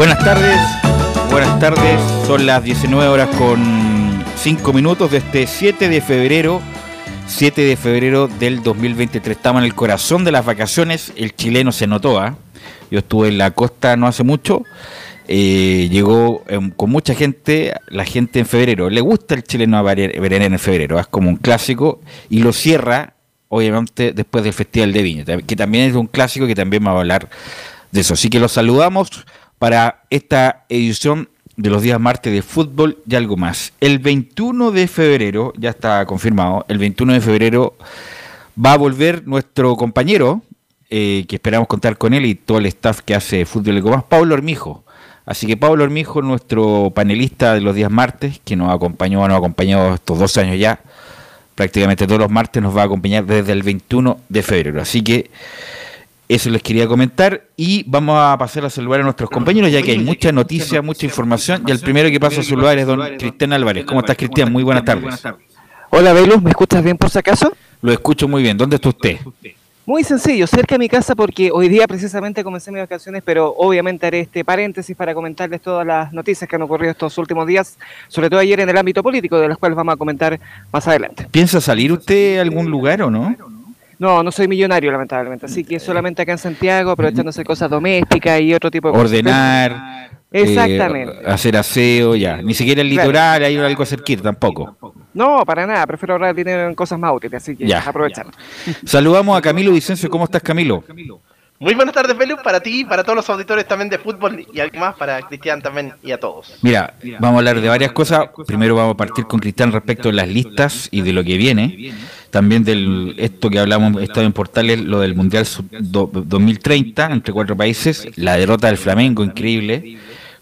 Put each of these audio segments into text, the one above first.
Buenas tardes, buenas tardes, son las 19 horas con 5 minutos de este 7 de febrero 7 de febrero del 2023. Estamos en el corazón de las vacaciones. El chileno se notó. ¿ah? Yo estuve en la costa no hace mucho. Eh, llegó em, con mucha gente, la gente en febrero. Le gusta el chileno a venir en febrero. ¿ah? Es como un clásico. Y lo cierra, obviamente, después del Festival de Viña, que también es un clásico que también va a hablar de eso. Así que los saludamos para esta edición de los días martes de fútbol y algo más. El 21 de febrero, ya está confirmado, el 21 de febrero va a volver nuestro compañero, eh, que esperamos contar con él y todo el staff que hace fútbol y algo más, Pablo Hormijo. Así que Pablo Hormijo, nuestro panelista de los días martes, que nos acompañó, nos ha acompañado estos dos años ya, prácticamente todos los martes nos va a acompañar desde el 21 de febrero. Así que eso les quería comentar y vamos a pasar a saludar a nuestros compañeros ya que hay mucha noticia, mucha información y el primero que pasa a saludar es don Cristian Álvarez. ¿Cómo estás Cristian? Muy buenas tardes. Hola Velus, ¿me escuchas bien por si acaso? Lo escucho muy bien. ¿Dónde está usted? Muy sencillo, cerca de mi casa porque hoy día precisamente comencé mis vacaciones, pero obviamente haré este paréntesis para comentarles todas las noticias que han ocurrido estos últimos días, sobre todo ayer en el ámbito político, de las cuales vamos a comentar más adelante. ¿Piensa salir usted a algún lugar o no? No, no soy millonario, lamentablemente. Así que solamente acá en Santiago, aprovechándose cosas domésticas y otro tipo de cosas. Ordenar. Exactamente. Eh, hacer aseo, ya. Ni siquiera el litoral, hay algo cerquita tampoco. No, para nada. Prefiero ahorrar dinero en cosas más útiles, así que ya. aprovechar. Saludamos a Camilo Vicencio. ¿Cómo estás, Camilo? Muy buenas tardes, Belu, para ti, para todos los auditores también de fútbol y algo más para Cristian también y a todos. Mira, vamos a hablar de varias cosas. Primero vamos a partir con Cristian respecto de las listas y de lo que viene. También de esto que hablamos, estado en portales, lo del Mundial 2030 entre cuatro países, la derrota del Flamengo, increíble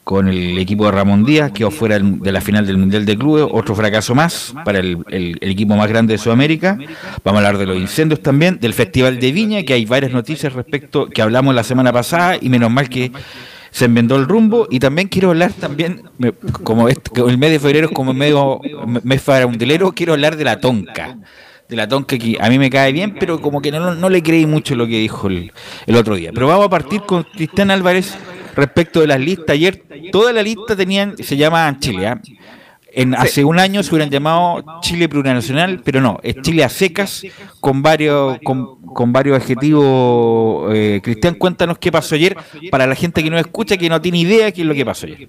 con el equipo de Ramón Díaz, quedó fuera de la final del Mundial de Clubes, otro fracaso más para el, equipo más grande de Sudamérica. Vamos a hablar de los incendios también, del Festival de Viña, que hay varias noticias respecto que hablamos la semana pasada y menos mal que se envendó el rumbo y también quiero hablar también como el mes de febrero es como medio mes farandulero quiero hablar de la tonca de la tonca que a mí me cae bien pero como que no, no le creí mucho lo que dijo el, el otro día pero vamos a partir con Cristian Álvarez respecto de las listas. Ayer toda la lista tenían, se llama Chile. ¿ah? En, Hace un año se hubieran llamado Chile plurinacional, pero no, es Chile a secas con varios con, con varios adjetivos. Eh, Cristian, cuéntanos qué pasó ayer para la gente que no escucha, que no tiene idea qué es lo que pasó ayer.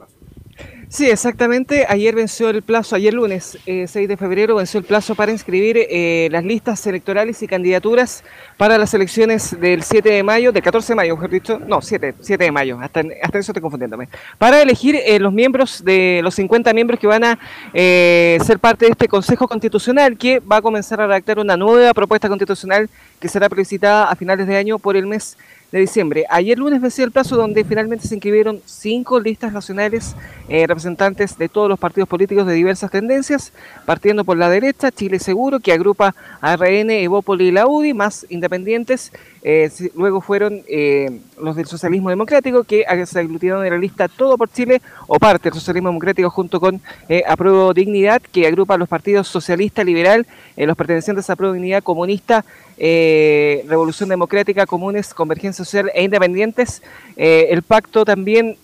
Sí, exactamente. Ayer venció el plazo, ayer lunes 6 eh, de febrero venció el plazo para inscribir eh, las listas electorales y candidaturas para las elecciones del 7 de mayo, del 14 de mayo, mejor dicho, no, 7, 7 de mayo, hasta, hasta eso estoy confundiéndome, para elegir eh, los miembros de los 50 miembros que van a ser parte de este Consejo Constitucional que va a comenzar a redactar una nueva propuesta constitucional que será solicitada a finales de año por el mes de diciembre. Ayer lunes venció el plazo donde finalmente se inscribieron cinco listas nacionales eh, representantes de todos los partidos políticos de diversas tendencias, partiendo por la derecha, Chile Seguro, que agrupa a RN, Evópoli y la UDI, más independientes. Eh, luego fueron eh, los del socialismo democrático, que se aglutinaron en la lista Todo por Chile, o parte del socialismo democrático, junto con Apruebo Dignidad, que agrupa a los partidos socialista, liberal, los pertenecientes a Apruebo Dignidad, comunista, Revolución Democrática, Comunes, Convergencia Social e Independientes. el pacto también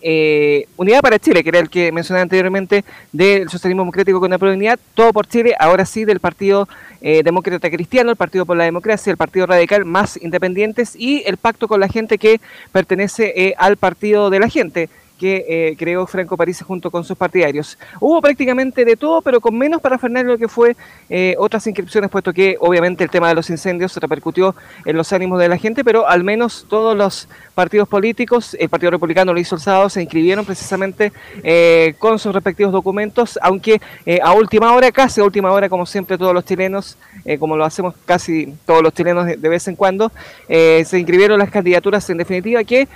Unidad para Chile, que era el que mencioné anteriormente del socialismo democrático con la propiedad, todo por Chile, ahora sí del Partido eh, Demócrata Cristiano, el Partido por la Democracia, el Partido Radical, más independientes y el pacto con la gente que pertenece eh, al Partido de la Gente que eh, creó Franco París junto con sus partidarios. Hubo prácticamente de todo, pero con menos para Fernández lo que fue eh, otras inscripciones, puesto que obviamente el tema de los incendios se repercutió en los ánimos de la gente, pero al menos todos los partidos políticos, el Partido Republicano lo hizo se inscribieron precisamente eh, con sus respectivos documentos, aunque a última hora, casi a última hora, como siempre todos los chilenos, como lo hacemos casi todos los chilenos de, vez en cuando, se inscribieron las candidaturas en definitiva que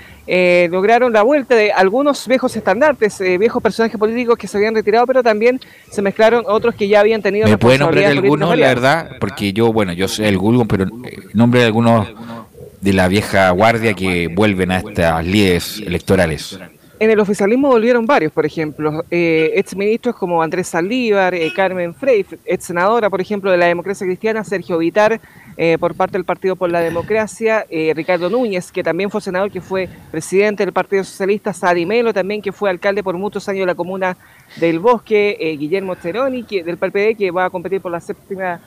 lograron la vuelta de algunos viejos estandartes, eh, viejos personajes políticos que se habían retirado, pero también se mezclaron otros que ya habían tenido. ¿Me puede nombrar algunos, la verdad? Porque yo, bueno, yo soy el Gulgon, pero eh, nombre de algunos de la vieja guardia que vuelven a estas líderes electorales. En el oficialismo volvieron varios, por ejemplo, eh, ex ministros como Andrés Saldívar, eh, Carmen Frey, ex senadora, por ejemplo, de la democracia cristiana, Sergio Vitar, eh, por parte del Partido por la Democracia, eh, Ricardo Núñez, que también fue senador, que fue presidente del Partido Socialista, Sadi Melo también, que fue alcalde por muchos años de la comuna del Bosque, Guillermo Ceroni, que, del PPD, que va a competir por la séptima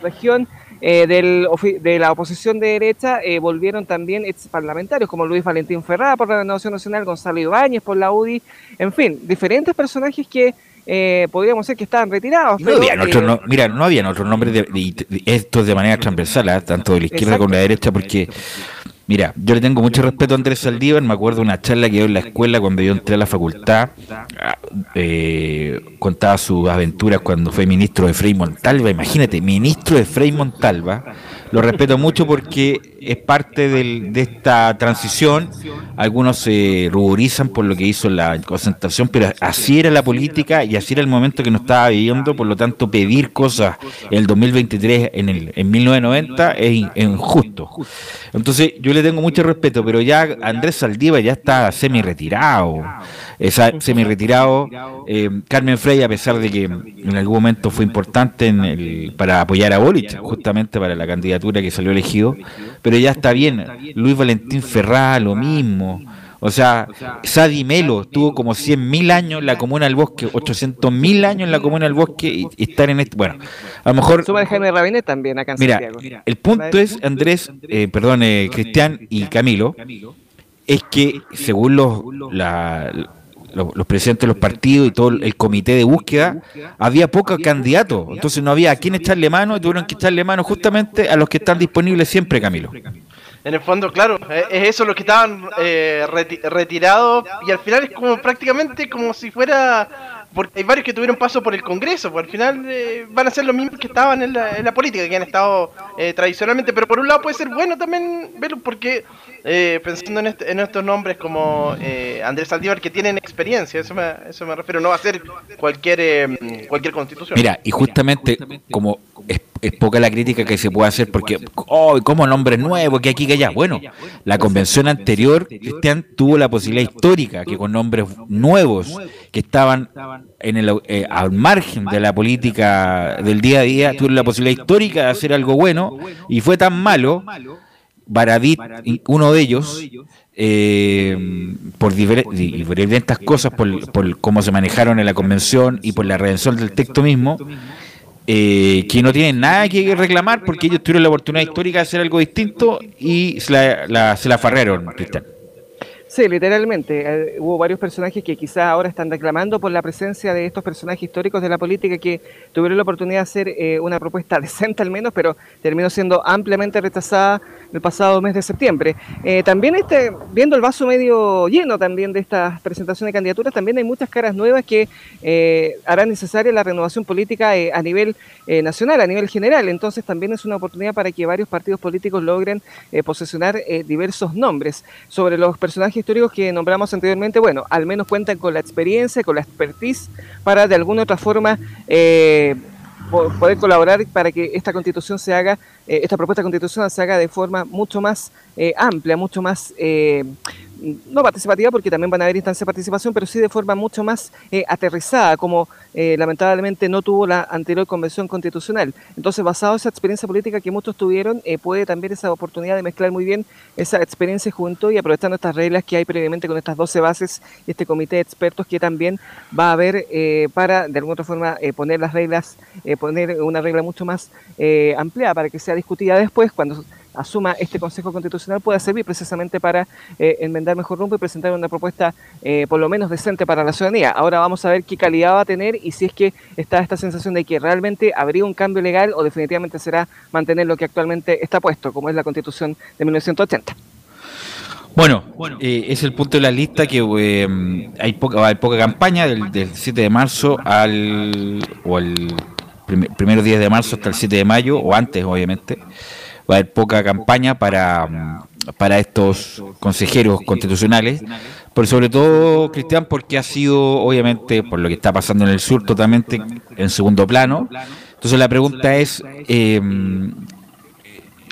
región, eh, de la oposición de derecha eh, volvieron también ex parlamentarios como Luis Valentín Ferrada por la Renovación Nacional, Gonzalo Ibáñez por la UDI, en fin, diferentes personajes que eh, podríamos decir que estaban retirados. No habían otro, mira, no habían otros nombres de, de, estos de manera transversal, tanto de la izquierda como de la derecha, porque Mira, yo le tengo mucho respeto a Andrés Saldívar, me acuerdo de una charla que dio en la escuela cuando yo entré a la facultad, eh, contaba sus aventuras cuando fue ministro de Frei Montalva, imagínate, ministro de Frei Montalva, lo respeto mucho porque es parte de esta transición. Algunos se ruborizan por lo que hizo la concentración, pero así era la política y así era el momento que nos estaba viviendo. Por lo tanto, pedir cosas en el 2023, en, el, en 1990, es injusto. Entonces, yo le tengo mucho respeto, pero ya Andrés Saldiva ya está semi retirado semi retirado. Eh, Carmen Frey, a pesar de que en algún momento fue importante en el, para apoyar a Boric, justamente para la candidatura que salió elegido, ya está bien. Luis Valentín Ferrá, lo mismo. O sea, Sadi Melo tuvo como 100.000 años en la Comuna del Bosque, 800.000 años en la Comuna del Bosque y, estar en este... Bueno, a lo mejor... Suma Jaime Rabinet también acá en mira, el punto es, Andrés, eh, perdón, eh, Cristian y Camilo, es que según los, la, los, presidentes de los partidos y todo el comité de búsqueda, había pocos candidatos. Entonces no había a quién echarle mano y tuvieron que echarle mano justamente a los que están disponibles siempre, Camilo. En el fondo, claro, es eso lo que estaban eh, retirados y al final es como prácticamente como si fuera porque hay varios que tuvieron paso por el Congreso, pues al final eh, van a ser los mismos que estaban en la, en la política, que han estado eh, tradicionalmente, pero por un lado puede ser bueno también verlo, porque eh, pensando en, este, en, estos nombres como Andrés Saldívar, que tienen experiencia, eso me, eso me refiero, no va a ser cualquier, cualquier constitución. Mira, y justamente como es, poca la crítica que se puede hacer, porque, oh, como nombres nuevos, que aquí, que allá. Bueno, la convención anterior, Cristian, tuvo la posibilidad histórica que con nombres nuevos que estaban en el, eh, al margen de la política del día a día, tuvo la posibilidad histórica de hacer algo bueno y fue tan malo, Baradit, uno de ellos, eh, por diferentes cosas, por, por, cómo se manejaron en la convención y por la redención del texto mismo, eh, que no tienen nada que reclamar porque ellos tuvieron la oportunidad histórica de hacer algo distinto y se la, se la farrearon, Cristian. Sí, literalmente. Eh, hubo varios personajes que quizás ahora están reclamando por la presencia de estos personajes históricos de la política que tuvieron la oportunidad de hacer eh, una propuesta decente al menos, pero terminó siendo ampliamente rechazada el pasado mes de septiembre. Eh, también este, viendo el vaso medio lleno también de esta presentación de candidaturas, también hay muchas caras nuevas que harán necesaria la renovación política a nivel nacional, a nivel general. Entonces también es una oportunidad para que varios partidos políticos logren posesionar diversos nombres sobre los personajes históricos que nombramos anteriormente, bueno, al menos cuentan con la experiencia, con la expertise para de alguna otra forma eh, poder colaborar para que esta constitución se haga, eh, esta propuesta constitucional se haga de forma mucho más eh, amplia, mucho más no participativa porque también van a haber instancias de participación, pero sí de forma mucho más eh, aterrizada, como eh, lamentablemente no tuvo la anterior convención constitucional. Entonces, basado en esa experiencia política que muchos tuvieron, eh, puede también esa oportunidad de mezclar muy bien esa experiencia junto y aprovechando estas reglas que hay previamente con estas 12 bases y este comité de expertos que también va a haber para, de alguna otra forma, poner las reglas, poner una regla mucho más ampliada para que sea discutida después cuando asuma este Consejo Constitucional pueda servir precisamente para enmendar mejor rumbo y presentar una propuesta por lo menos decente para la ciudadanía. Ahora vamos a ver qué calidad va a tener y si es que está esta sensación de que realmente habría un cambio legal o definitivamente será mantener lo que actualmente está puesto, como es la Constitución de 1980. Bueno, eh, es el punto de la lista que eh, hay poca hay poca campaña del, 7 de marzo al o el primero 10 de marzo hasta el 7 de mayo o antes obviamente va a haber poca campaña para para estos consejeros constitucionales, pero sobre todo, Cristian, porque ha sido, obviamente, por lo que está pasando en el sur, totalmente en segundo plano. Entonces la pregunta es, eh,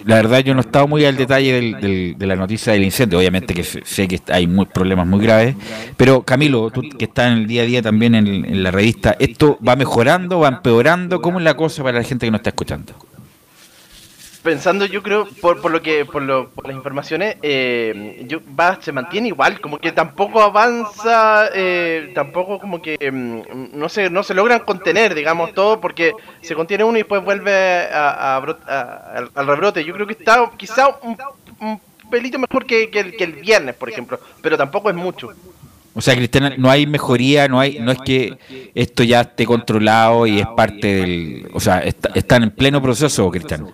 la verdad yo no he estado muy al detalle de la noticia del incendio, obviamente que sé que hay muy, problemas muy graves, pero Camilo, tú que estás en el día a día también en, en la revista, ¿esto va mejorando, va empeorando? ¿Cómo es la cosa para la gente que nos está escuchando? Pensando, yo creo, por, por lo que, por, lo, por las informaciones, eh, va, se mantiene igual, como que tampoco avanza, eh, tampoco como que mm, no se, no se logran contener, digamos, todo, porque se contiene uno y después vuelve a, al rebrote. Yo creo que está quizá un, pelito mejor que, que, el, que el viernes, por ejemplo, pero tampoco es mucho. O sea, Cristiana, no hay mejoría, no hay, no es que esto ya esté controlado y es parte del, o sea, está, están en pleno proceso, Cristiano.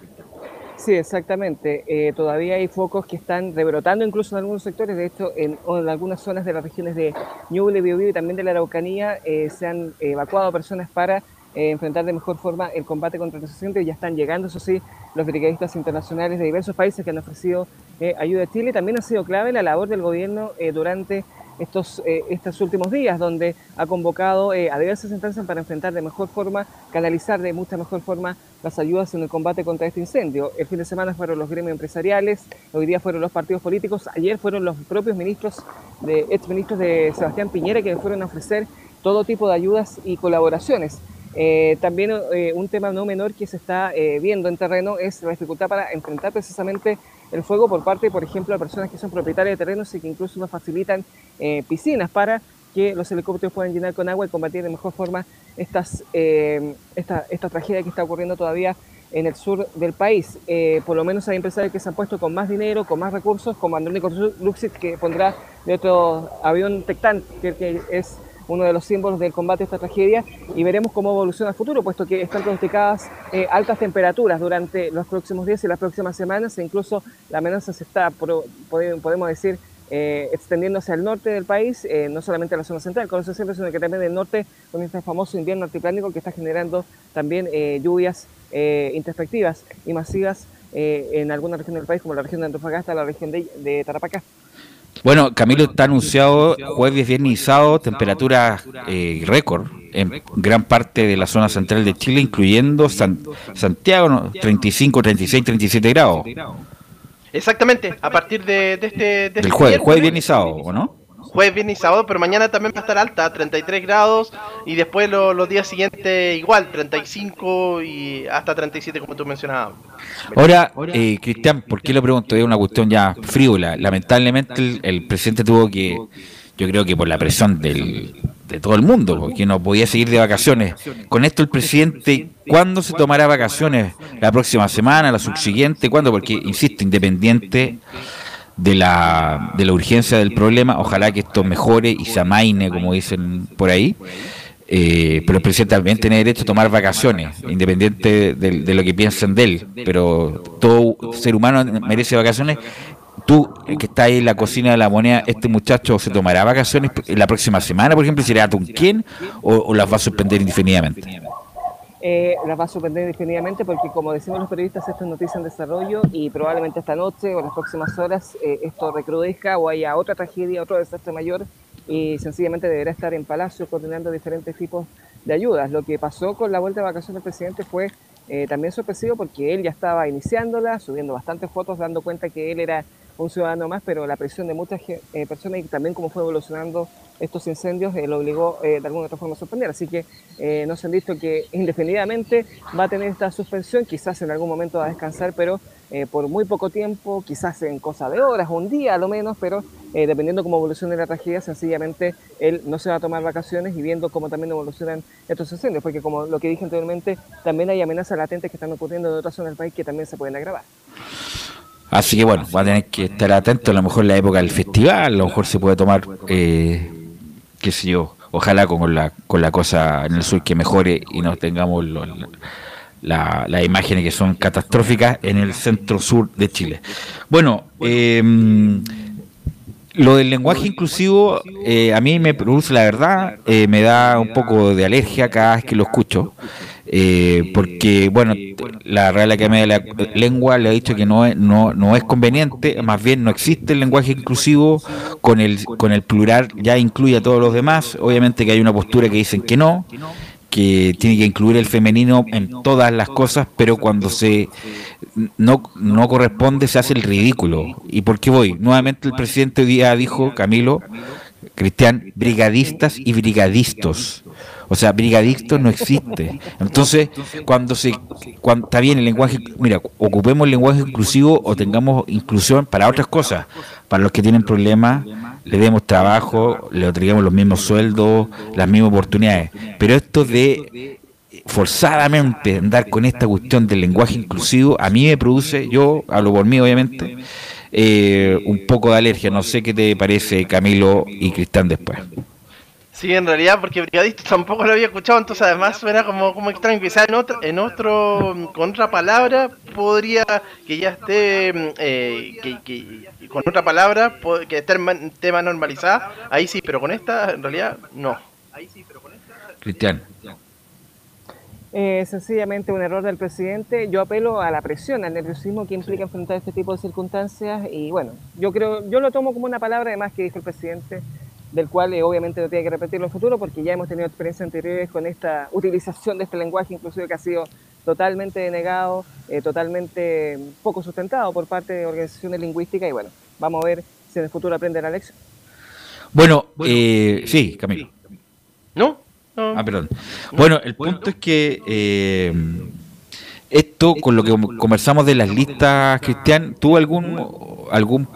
Sí, exactamente. Eh, todavía hay focos que están rebrotando incluso en algunos sectores. De hecho, en, algunas zonas de las regiones de Ñuble, Biobío y también de la Araucanía eh, se han evacuado personas para eh, enfrentar de mejor forma el combate contra el y Ya están llegando, eso sí, los brigadistas internacionales de diversos países que han ofrecido ayuda a Chile. También ha sido clave la labor del gobierno durante estos, eh, estos últimos días, donde ha convocado eh, a diversas instancias para enfrentar de mejor forma, canalizar de mucha mejor forma las ayudas en el combate contra este incendio. El fin de semana fueron los gremios empresariales, hoy día fueron los partidos políticos, ayer fueron los propios ministros, de, ex ministros de Sebastián Piñera que fueron a ofrecer todo tipo de ayudas y colaboraciones. Eh, también un tema no menor que se está viendo en terreno es la dificultad para enfrentar precisamente el fuego por parte, por ejemplo, de personas que son propietarias de terrenos y que incluso nos facilitan eh, piscinas para que los helicópteros puedan llenar con agua y combatir de mejor forma estas, eh, esta, esta tragedia que está ocurriendo todavía en el sur del país. Eh, por lo menos hay empresarios que se han puesto con más dinero, con más recursos, como Andrónico Luxit, que pondrá de otro avión Tectán, que es uno de los símbolos del combate a esta tragedia, y veremos cómo evoluciona el futuro, puesto que están pronosticadas eh, altas temperaturas durante los próximos días y las próximas semanas, e incluso la amenaza se está, podemos decir, eh, extendiéndose al norte del país, eh, no solamente a la zona central, conoce siempre, sino que también del norte, con este famoso invierno altiplánico que está generando también lluvias introspectivas y masivas en alguna región del país, como la región de Antofagasta, la región de Tarapacá. Bueno, Camilo está anunciado jueves, viernes y sábado temperaturas eh, récord en gran parte de la zona central de Chile, incluyendo Santiago, 35, 36, 37 grados. Exactamente, a partir de, este... De el jueves, jueves, viernes y sábado, ¿o no? Jueves, viernes y sábado, pero mañana también va a estar alta, 33 grados, y después los días siguientes igual, 35 y hasta 37 como tú mencionabas. Ahora, eh, Cristian, ¿por qué lo pregunto? Es una cuestión ya frívola. Lamentablemente el, presidente tuvo que, yo creo que por la presión del, de todo el mundo, porque no podía seguir de vacaciones. Con esto el presidente, ¿cuándo se tomará vacaciones? ¿La próxima semana? ¿La subsiguiente? ¿Cuándo? Porque, insisto, independiente de la, de la urgencia del problema. Ojalá que esto mejore y se amaine, como dicen por ahí. Eh, pero el presidente también tiene derecho a tomar vacaciones, independiente de, lo que piensen de él. Pero todo ser humano merece vacaciones. Tú, que estás ahí en la cocina de la moneda, ¿este muchacho se tomará vacaciones la próxima semana, por ejemplo? ¿Será Tunquén o, o las va a suspender indefinidamente? Eh, las va a suspender indefinidamente porque, como decimos los periodistas, esto es noticia en desarrollo y probablemente esta noche o en las próximas horas eh, esto recrudezca o haya otra tragedia, otro desastre mayor y sencillamente deberá estar en Palacio coordinando diferentes tipos de ayudas. Lo que pasó con la vuelta de vacaciones del presidente fue eh, también sorpresivo porque él ya estaba iniciándola, subiendo bastantes fotos, dando cuenta que él era un ciudadano más, pero la presión de muchas eh, personas y también cómo fue evolucionando estos incendios eh, lo obligó eh, de alguna otra forma a suspender. Así que nos han dicho que indefinidamente va a tener esta suspensión, quizás en algún momento va a descansar, pero por muy poco tiempo, quizás en cosa de horas, un día a lo menos, pero dependiendo cómo evolucione la tragedia, sencillamente él no se va a tomar vacaciones y viendo cómo también evolucionan estos incendios, porque como lo que dije anteriormente, también hay amenazas latentes que están ocurriendo en otras zonas del país que también se pueden agravar. Así que bueno, va a tener que estar atento, a lo mejor en la época del festival, a lo mejor se puede tomar, eh, qué sé yo, ojalá con la, con la cosa en el sur que mejore y no tengamos las imágenes que son catastróficas en el centro sur de Chile. Bueno, eh, lo del lenguaje inclusivo eh, a mí me produce, la verdad, eh, me da un poco de alergia cada vez que lo escucho. Eh, porque, bueno, la Real Academia de la Lengua le ha dicho que no es, no, no es conveniente, más bien no existe el lenguaje inclusivo, con el, con el plural ya incluye a todos los demás, obviamente que hay una postura que dicen que no, que tiene que incluir el femenino en todas las cosas, pero cuando se no, no corresponde se hace el ridículo. ¿Y por qué voy? Nuevamente el presidente hoy día dijo, Camilo, Cristian, brigadistas y brigadistos. O sea, brigadistas no existe. Entonces, cuando se cuando está bien el lenguaje, mira, ocupemos el lenguaje inclusivo o tengamos inclusión para otras cosas, para los que tienen problemas le demos trabajo, le otorguemos los mismos sueldos, las mismas oportunidades. Pero esto de forzadamente andar con esta cuestión del lenguaje inclusivo, a mí me produce, yo hablo por mí obviamente, eh, un poco de alergia. No sé qué te parece Camilo y Cristian después. Sí, en realidad, porque brigadista tampoco lo había escuchado, entonces además suena como, como extraño. Quizás en otro, en otro, con otra palabra, podría que ya esté, eh, que, con otra palabra, que esté en tema normalizada, ahí sí, pero con esta, en realidad, no. Cristian. Eh, sencillamente un error del presidente. Yo apelo a la presión, al nerviosismo que implica enfrentar este tipo de circunstancias y bueno, yo creo, yo lo tomo como una palabra además que dijo el presidente del cual eh, obviamente no tiene que repetirlo en el futuro porque ya hemos tenido experiencias anteriores con esta utilización de este lenguaje, inclusive que ha sido totalmente denegado, eh, totalmente poco sustentado por parte de organizaciones lingüísticas y bueno, vamos a ver si en el futuro aprende la lección. Bueno, eh, sí, Camilo. ¿No? Ah, perdón. Bueno, el punto es que esto, con lo que conversamos de las listas, Cristian, ¿tuvo algún algún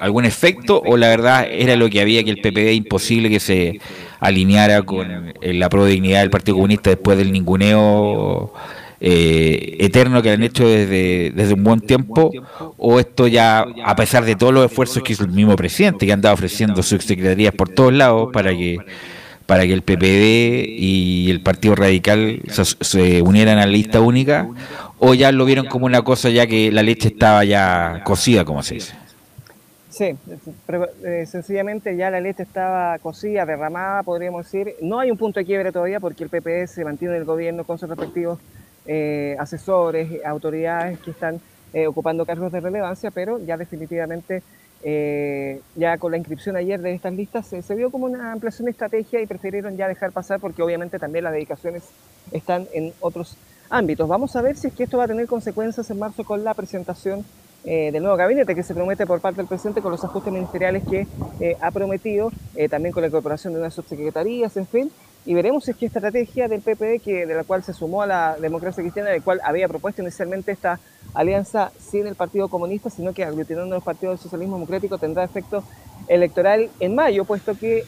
algún efecto o la verdad era lo que había que el PPD imposible que se alineara con la prodignidad del Partido Comunista después del ninguneo eh, eterno que han hecho desde, desde un buen tiempo o esto ya a pesar de todos los esfuerzos que hizo el mismo presidente que andaba ofreciendo subsecretarías por todos lados para que para que el PPD y el Partido Radical se unieran a la lista única o ya lo vieron como una cosa ya que la leche estaba ya cocida, como se dice? Sí, eh, sencillamente ya la leche estaba cocida, derramada, podríamos decir. No hay un punto de quiebre todavía porque el PPD se mantiene en el gobierno con sus respectivos eh, asesores, autoridades que están eh, ocupando cargos de relevancia, pero ya definitivamente, ya con la inscripción ayer de estas listas, se vio como una ampliación de estrategia y prefirieron ya dejar pasar porque obviamente también las dedicaciones están en otros ámbitos. Vamos a ver si es que esto va a tener consecuencias en marzo con la presentación eh, del nuevo gabinete que se promete por parte del presidente con los ajustes ministeriales que eh, ha prometido, eh, también con la incorporación de unas subsecretarías, en fin. Y veremos si es que esta estrategia del PPD, que, de la cual se sumó a la democracia cristiana, de la cual había propuesto inicialmente esta alianza sin el Partido Comunista, sino que aglutinando los partidos del socialismo democrático tendrá efecto electoral en mayo, puesto que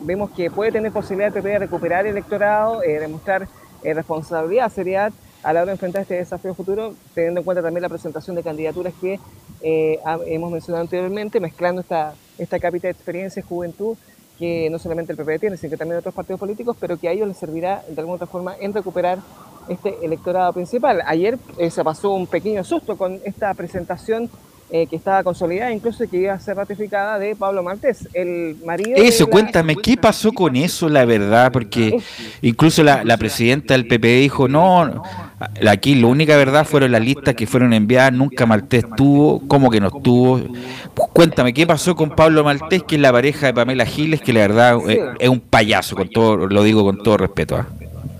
vemos que puede tener posibilidad el PPD de recuperar el electorado, demostrar eh, responsabilidad, seriedad a la hora de enfrentar este desafío futuro, teniendo en cuenta también la presentación de candidaturas que eh, hemos mencionado anteriormente, mezclando esta, esta cápita de experiencia juventud que no solamente el PP tiene, sino que también otros partidos políticos, pero que a ellos les servirá de alguna otra forma en recuperar este electorado principal. Ayer eh, se pasó un pequeño susto con esta presentación eh, que estaba consolidada, incluso que iba a ser ratificada de Pablo Martés, el marido. Eso, cuéntame, ¿qué pasó con eso, la verdad? Porque incluso la, presidenta del PP dijo, no, aquí la única verdad fueron las listas que fueron enviadas, nunca Maltés tuvo, ¿cómo que no estuvo? cuéntame, ¿qué pasó con Pablo Maltés, que es la pareja de Pamela Giles, que la verdad es, un payaso, con todo, lo digo con todo respeto? ¿ah?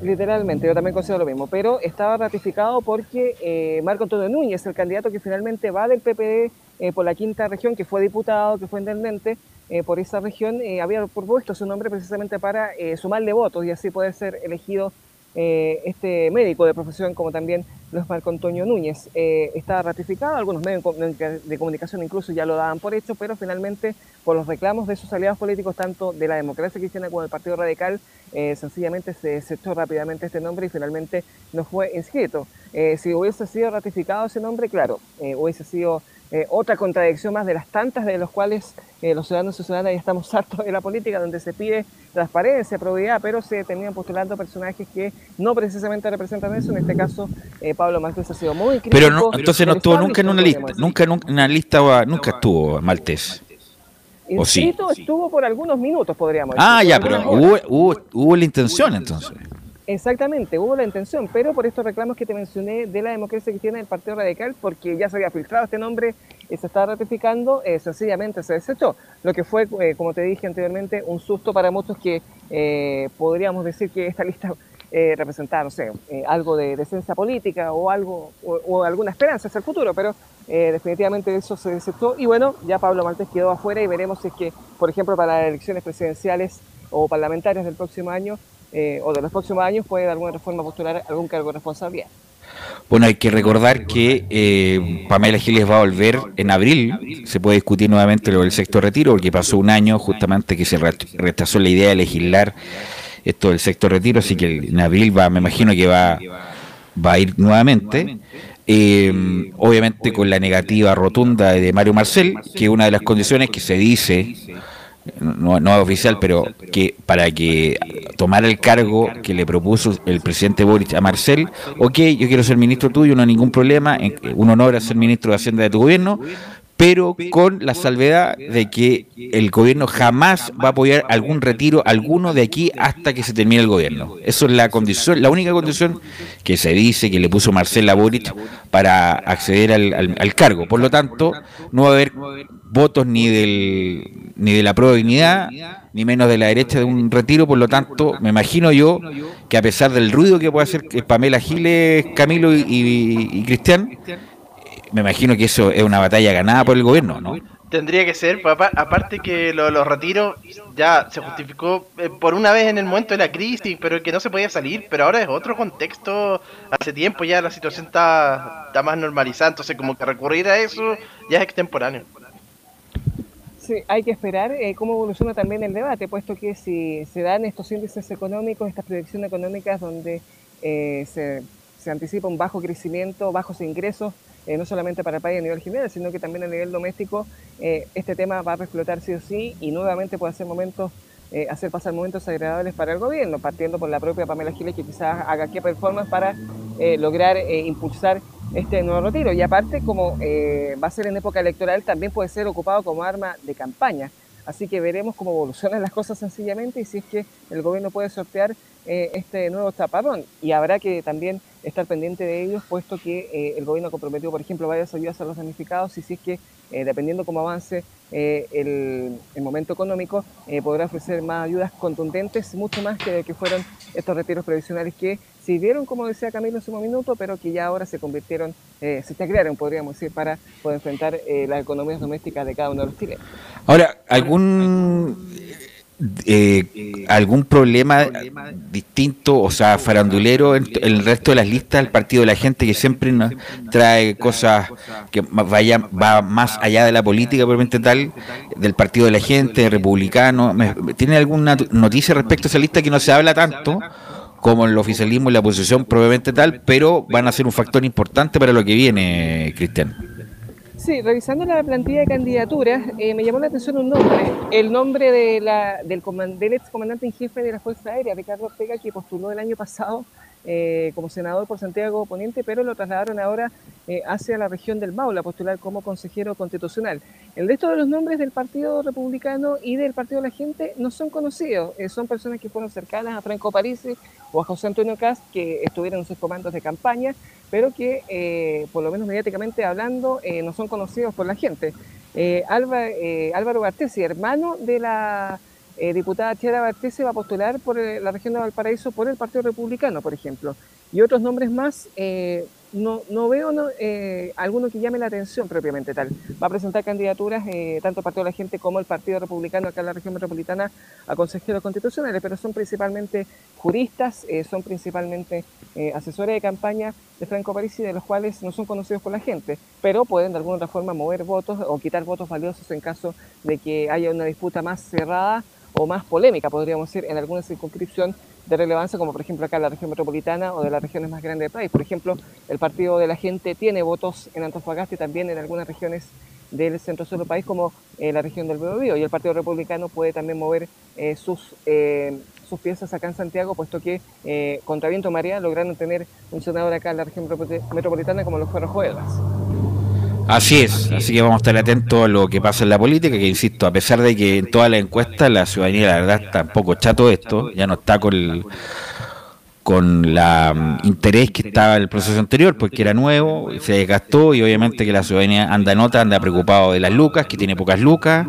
Literalmente, yo también considero lo mismo, pero estaba ratificado porque eh, Marco Antonio Núñez, el candidato que finalmente va del PPD eh, por la quinta región, que fue diputado, que fue intendente eh, por esa región, había propuesto su nombre precisamente para sumarle votos y así poder ser elegido este médico de profesión como también los Marco Antonio Núñez. está ratificado, algunos medios de comunicación incluso ya lo daban por hecho, pero finalmente por los reclamos de sus aliados políticos, tanto de la democracia cristiana como del Partido Radical, sencillamente se desechó rápidamente este nombre y finalmente no fue inscrito. si hubiese sido ratificado ese nombre, claro, hubiese sido eh, otra contradicción más de las tantas de los cuales eh, los ciudadanos y ciudadanas ya estamos hartos de la política, donde se pide transparencia, probidad, pero se terminan postulando personajes que no precisamente representan eso. En este caso, eh, Pablo Maltés ha sido muy crítico. Pero no, entonces no estuvo nunca en una lista, nunca en una lista, nunca estuvo Maltés. ¿O sí? estuvo por algunos minutos, podríamos decir. Ah, ya, pero hubo, hubo, hubo la intención entonces. Exactamente, hubo la intención, pero por estos reclamos que te mencioné de la democracia cristiana del Partido Radical, porque ya se había filtrado este nombre y se estaba ratificando, eh, sencillamente se desechó. Lo que fue, eh, como te dije anteriormente, un susto para muchos que eh, podríamos decir que esta lista representaba, no sé, algo de decencia política o algo o, alguna esperanza hacia el futuro, pero definitivamente eso se desechó. Y bueno, ya Pablo Maltés quedó afuera y veremos si es que, por ejemplo, para las elecciones presidenciales o parlamentarias del próximo año, eh, o de los próximos años puede de alguna forma postular algún cargo de responsabilidad. Bueno, hay que recordar que eh, Pamela Giles va a volver en abril. Se puede discutir nuevamente lo del sexto retiro, porque pasó un año justamente que se retrasó la idea de legislar esto del sexto retiro, así que en abril va, me imagino que va, va a ir nuevamente. Eh, obviamente con la negativa rotunda de Mario Marcel, que una de las condiciones que se dice no, no oficial, pero que para que tomara el cargo que le propuso el presidente Boric a Marcel, ok, yo quiero ser ministro tuyo, no hay ningún problema, un honor a ser ministro de Hacienda de tu gobierno, pero con la salvedad de que el gobierno jamás va a apoyar algún retiro alguno de aquí hasta que se termine el gobierno. Eso es la condición, la única condición que se dice que le puso Marcela Boric para acceder al, cargo. Por lo tanto, no va a haber votos ni del ni de la dignidad, ni menos de la derecha de un retiro, por lo tanto, me imagino yo que a pesar del ruido que puede hacer Pamela Giles, Camilo y Cristian, me imagino que eso es una batalla ganada por el gobierno, ¿no? Tendría que ser, papá, aparte que los retiros ya se justificó eh, por una vez en el momento de la crisis, pero que no se podía salir, pero ahora es otro contexto, hace tiempo ya la situación está, está más normalizada, entonces como que recurrir a eso ya es extemporáneo. Hay que esperar eh, cómo evoluciona también el debate, puesto que si se dan estos índices económicos, estas proyecciones económicas donde eh, se, se anticipa un bajo crecimiento, bajos ingresos, eh, no solamente para el país a nivel general, sino que también a nivel doméstico, este tema va a explotar sí o sí y nuevamente puede hacer momentos, hacer pasar momentos agradables para el gobierno, partiendo por la propia Pamela Giles, que quizás haga qué performance para lograr impulsar este nuevo retiro. Y aparte, como va a ser en época electoral, también puede ser ocupado como arma de campaña. Así que veremos cómo evolucionan las cosas sencillamente y si es que el gobierno puede sortear eh, este nuevo tapadón. Y habrá que también estar pendiente de ellos, puesto que eh, el gobierno comprometió, por ejemplo, varias ayudas a los damnificados y si es que, eh, dependiendo cómo avance el, el, momento económico, podrá ofrecer más ayudas contundentes, mucho más que, que fueron estos retiros previsionales que sirvieron, como decía Camilo en su minuto, pero que ya ahora se convirtieron, se crearon, podríamos decir, para poder enfrentar las economías domésticas de cada uno de los chilenos. Ahora, ¿algún eh, algún problema distinto, o sea, farandulero en, el resto de las listas del partido de la gente que siempre trae cosas que vaya va más allá de la política probablemente tal, del partido de la gente, republicano. ¿Tiene alguna noticia respecto a esa lista que no se habla tanto? como el oficialismo y la oposición probablemente tal, pero van a ser un factor importante para lo que viene, Cristian. Sí, revisando la plantilla de candidaturas, eh, me llamó la atención un nombre, el nombre de la, del, del ex comandante en jefe de la Fuerza Aérea, Ricardo Ortega, que postuló el año pasado eh, como senador por Santiago Poniente, pero lo trasladaron ahora eh, hacia la región del Maule a postular como consejero constitucional. El resto de los nombres del Partido Republicano y del Partido de la Gente no son conocidos, son personas que fueron cercanas a Franco Parisi o a José Antonio Cast, que estuvieron en sus comandos de campaña, pero que, eh, por lo menos mediáticamente hablando, eh, no son conocidos por la gente. Eh, Álvaro Bartesi, hermano de la diputada Chiara Bartesi, va a postular por la región de Valparaíso por el Partido Republicano, por ejemplo. Y otros nombres más no, no veo eh, alguno que llame la atención propiamente tal. Va a presentar candidaturas eh, tanto el Partido de la Gente como el Partido Republicano acá en la región metropolitana a consejeros constitucionales, pero son principalmente juristas, eh, son principalmente asesores de campaña de Franco Parisi, de los cuales no son conocidos por la gente, pero pueden de alguna otra forma mover votos o quitar votos valiosos en caso de que haya una disputa más cerrada o más polémica, podríamos decir, en alguna circunscripción de relevancia, como por ejemplo acá en la región metropolitana o de las regiones más grandes del país. Por ejemplo, el Partido de la Gente tiene votos en Antofagasta y también en algunas regiones del centro sur del país, como eh, la región del Biobío, y el Partido Republicano puede también mover eh, sus, eh, sus piezas acá en Santiago, puesto que contra viento María lograron tener un senador acá en la región metropolitana como los Ferros Así es, así que vamos a estar atentos a lo que pasa en la política, que insisto, a pesar de que en todas las encuestas la ciudadanía la verdad está un poco chato esto, ya no está con el con la mm, interés que estaba en el proceso anterior, porque era nuevo, se desgastó y obviamente que la ciudadanía anda nota, anda preocupado de las lucas, que tiene pocas lucas,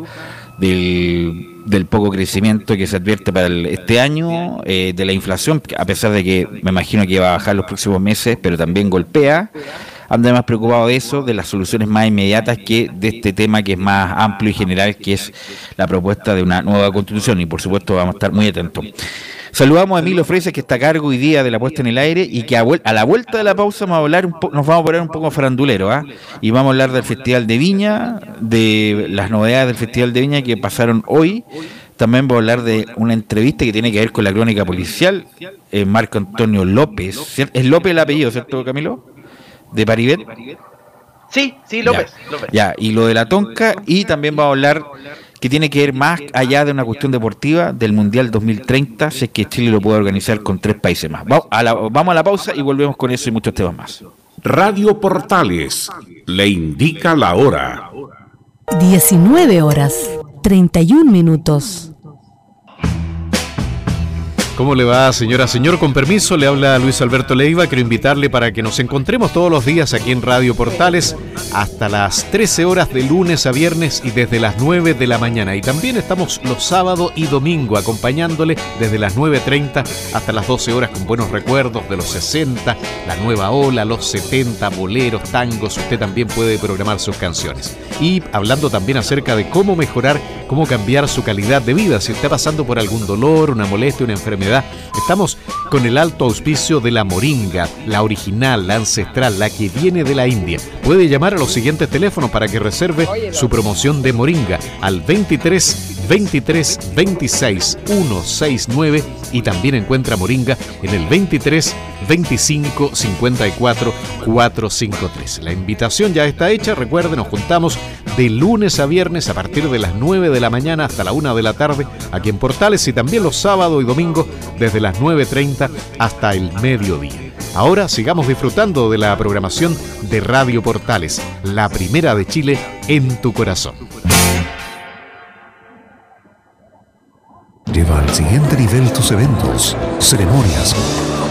del, del poco crecimiento que se advierte para este año, eh, de la inflación, a pesar de que me imagino que va a bajar los próximos meses, pero también golpea anda más preocupado de eso, de las soluciones más inmediatas que de este tema que es más amplio y general, que es la propuesta de una nueva constitución. Y por supuesto vamos a estar muy atentos. Saludamos a Emilio Freises, que está a cargo hoy día de la puesta en el aire y que a, la vuelta de la pausa vamos a hablar nos vamos a poner un poco farandulero, ¿ah? Y vamos a hablar del Festival de Viña, de las novedades del Festival de Viña que pasaron hoy. También vamos a hablar de una entrevista que tiene que ver con la crónica policial. Eh, Marco Antonio López. ¿Es López el apellido, cierto, Camilo? De Paribet. Sí, sí, López ya, y lo de la Tonca, y también vamos a hablar que tiene que ver más allá de una cuestión deportiva del Mundial 2030, si es que Chile lo puede organizar con tres países más. Vamos a la, vamos a la pausa y volvemos con eso y muchos temas más. Radio Portales le indica la hora. 19 horas, 31 minutos. ¿Cómo le va, señora? Señor, con permiso, le habla Luis Alberto Leiva. Quiero invitarle para que nos encontremos todos los días aquí en Radio Portales hasta las 13 horas de lunes a viernes y desde las 9 de la mañana. Y también estamos los sábados y domingo acompañándole desde las 9.30 hasta las 12 horas con buenos recuerdos de los 60, la nueva ola, los 70, boleros, tangos. Usted también puede programar sus canciones. Y hablando también acerca de cómo mejorar, cómo cambiar su calidad de vida. Si está pasando por algún dolor, una molestia, una enfermedad, Estamos con el alto auspicio de la moringa, la original, la ancestral, la que viene de la India. Puede llamar a los siguientes teléfonos para que reserve su promoción de moringa al 23 23 26 169 y también encuentra Moringa en el 23 25 54 453. La invitación ya está hecha, recuerden, nos juntamos de lunes a viernes a partir de las 9 de la mañana hasta la 1 de la tarde aquí en Portales y también los sábados y domingos desde las 9.30 hasta el mediodía. Ahora sigamos disfrutando de la programación de Radio Portales, la primera de Chile en tu corazón. Lleva al siguiente nivel tus eventos, ceremonias,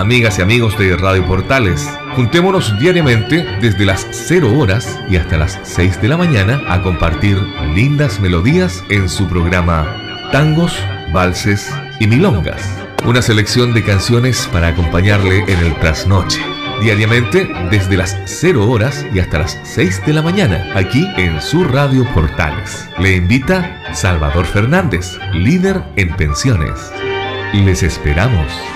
amigas y amigos de Radio Portales. Juntémonos diariamente desde las 0 horas y hasta las 6 de la mañana a compartir lindas melodías en su programa Tangos, Valses y Milongas. Una selección de canciones para acompañarle en el trasnoche. Diariamente desde las 0 horas y hasta las 6 de la mañana, aquí en su Radio Portales. Le invita Salvador Fernández, líder en pensiones. Les esperamos.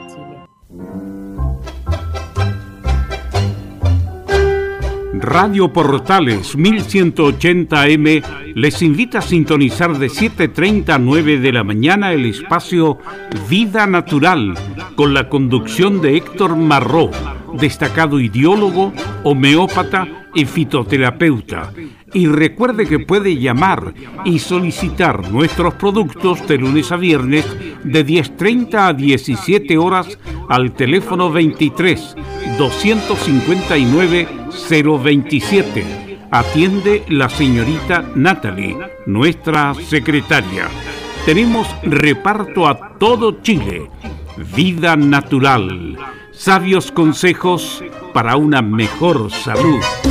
Radio Portales 1180M les invita a sintonizar de 7.30 a 9 de la mañana el espacio Vida Natural con la conducción de Héctor Marró, destacado ideólogo, homeópata y fitoterapeuta. Y recuerde que puede llamar y solicitar nuestros productos de lunes a viernes de 10.30 a 17 horas al teléfono 23 259 027. Atiende la señorita Natalie, nuestra secretaria. Tenemos reparto a todo Chile. Vida natural. Sabios consejos para una mejor salud.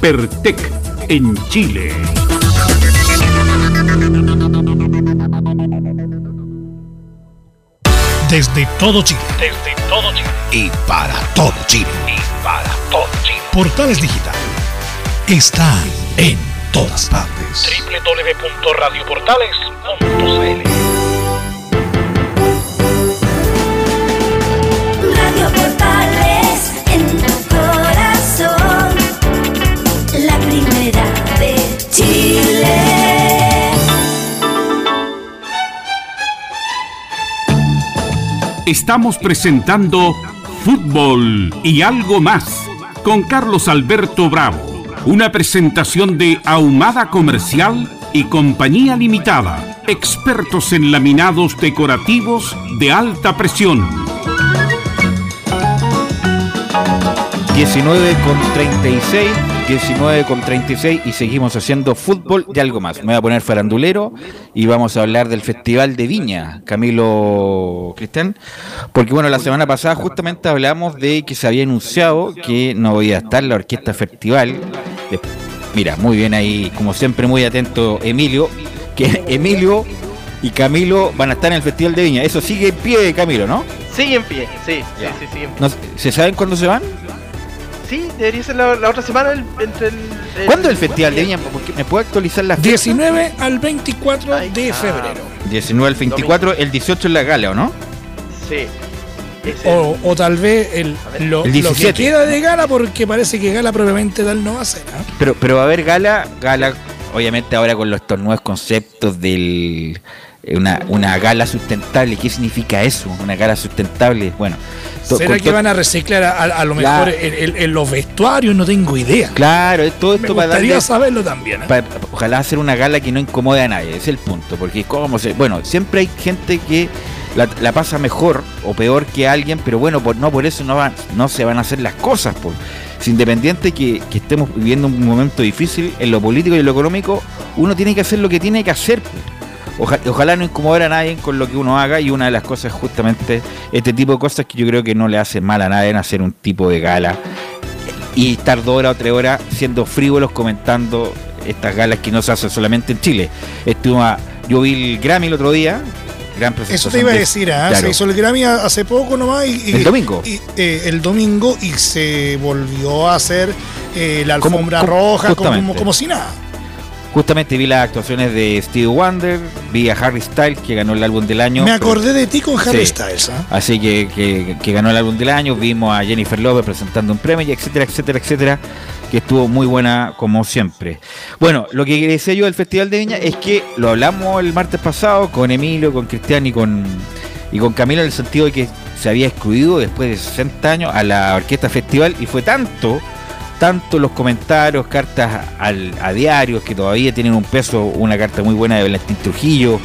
Pertec en Chile. Desde todo Chile. Desde todo Chile. Y para todo Chile. Y para todo Chile. Portales Digital está en todas partes. www.radioportales.cl Estamos presentando Fútbol y algo más con Carlos Alberto Bravo. Una presentación de Ahumada Comercial y Compañía Limitada. Expertos en laminados decorativos de alta presión. 19 con 36, 19 con 36 y seguimos haciendo fútbol y algo más. Me voy a poner farandulero y vamos a hablar del Festival de Viña, Camilo Cristian, porque bueno, la semana pasada justamente hablamos de que se había anunciado que no voy a estar la orquesta festival. Mira, muy bien ahí, como siempre muy atento Emilio, que Emilio y Camilo van a estar en el Festival de Viña. Eso sigue en pie, Camilo, ¿no? Sigue en pie, sí, sí, sí, sigue en pie. ¿Se saben cuándo se van? Sí, debería ser la, la otra semana el- entre el, el- ¿Cuándo es el Festival de Viña? Porque ¿Me puede actualizar la fecha? 19 al 24 Ahí de febrero. 19 al 24, el 18 en la gala, ¿o no? Sí. Ese- O, o tal vez el, lo, El lo 17. que queda de gala, porque parece que gala propiamente tal no va a ser. ¿ah? Pero, pero va a haber gala, gala, obviamente ahora con los- estos nuevos conceptos del eh, una, una gala sustentable. ¿Qué significa eso? Una gala sustentable. Bueno, ¿Será que van a reciclar a, a lo mejor en, en- en los vestuarios? No tengo idea. Claro, todo Me esto para gustaría darle saberlo también. ¿eh? ojalá hacer una gala que no incomode a nadie, ese es el punto, porque cómo se, bueno, siempre hay gente que la, la pasa mejor o peor que alguien, pero bueno, por, no por eso no van, no se van a hacer las cosas, pues. Es independiente que, que estemos viviendo un momento difícil en lo político y en lo económico, uno tiene que hacer lo que tiene que hacer. Oja- ojalá no incomodar a nadie con lo que uno haga y una de las cosas justamente este tipo de cosas que yo creo que no le hace mal a nadie en hacer un tipo de gala y estar dos horas o tres horas siendo frívolos comentando estas galas que no se hacen solamente en Chile. Estuvo a- yo vi el Grammy el otro día, gran. Eso te iba a de- decir, ¿ah? claro. se hizo el Grammy hace poco nomás. Y, y- El domingo. y, eh, el domingo y se volvió a hacer eh, la Como- alfombra como- roja como, justamente. como si nada. Justamente vi las actuaciones de Stevie Wonder, vi a Harry Styles que ganó el álbum del año. Me acordé de ti con Harry Sí. Styles. ¿ah? Así que, que, que ganó el álbum del año, vimos a Jennifer Lopez presentando un premio, y etcétera, etcétera, etcétera, que estuvo muy buena como siempre. Bueno, lo que decía yo del Festival de Viña es que lo hablamos el martes pasado con Emilio, con Cristian y con, y con Camilo en el sentido de que se había excluido después de 60 años a la orquesta festival y fue tanto, tanto los comentarios, cartas al- a diarios que todavía tienen un peso, una carta muy buena de Valentín Trujillo,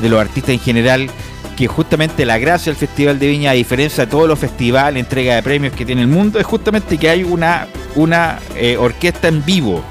de los artistas en general, que justamente la gracia del Festival de Viña, a diferencia de todos los festivales, entrega de premios que tiene el mundo, es justamente que hay una, una eh, orquesta en vivo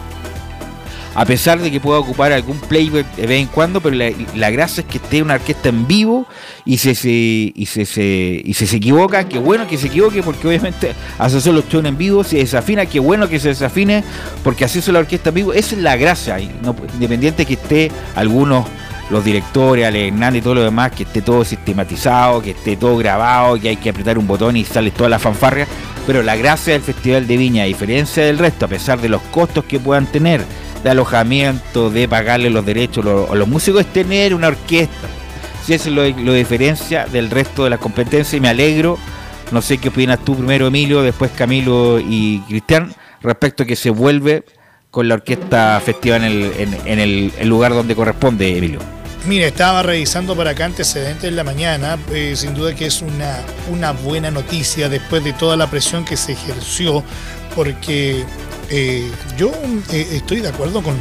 a pesar de que pueda ocupar algún playback de vez en cuando, pero la, gracia es que esté una orquesta en vivo y se, se- y se, se- y si se equivoca, qué bueno que se equivoque, porque obviamente son los shows en vivo, si desafina, qué bueno que se desafine, porque así es la orquesta en vivo, esa es la gracia, independiente que esté algunos los directores, Ale Hernández y todo lo demás, que esté todo sistematizado, que esté todo grabado, que hay que apretar un botón y sale toda la fanfarria. Pero la gracia del Festival de Viña, a diferencia del resto, a pesar de los costos que puedan tener, de alojamiento, de pagarle los derechos lo- los músicos, es tener una orquesta. Si eso es lo, lo diferencia del resto de las competencias y me alegro. No sé qué opinas tú primero, Emilio, después Camilo y Cristian, respecto a que se vuelve con la orquesta festiva en el, en- el lugar donde corresponde, Emilio. Mira, estaba revisando por acá antecedentes en la mañana, eh, sin duda que es una, una buena noticia después de toda la presión que se ejerció, porque eh, yo eh, estoy de acuerdo con,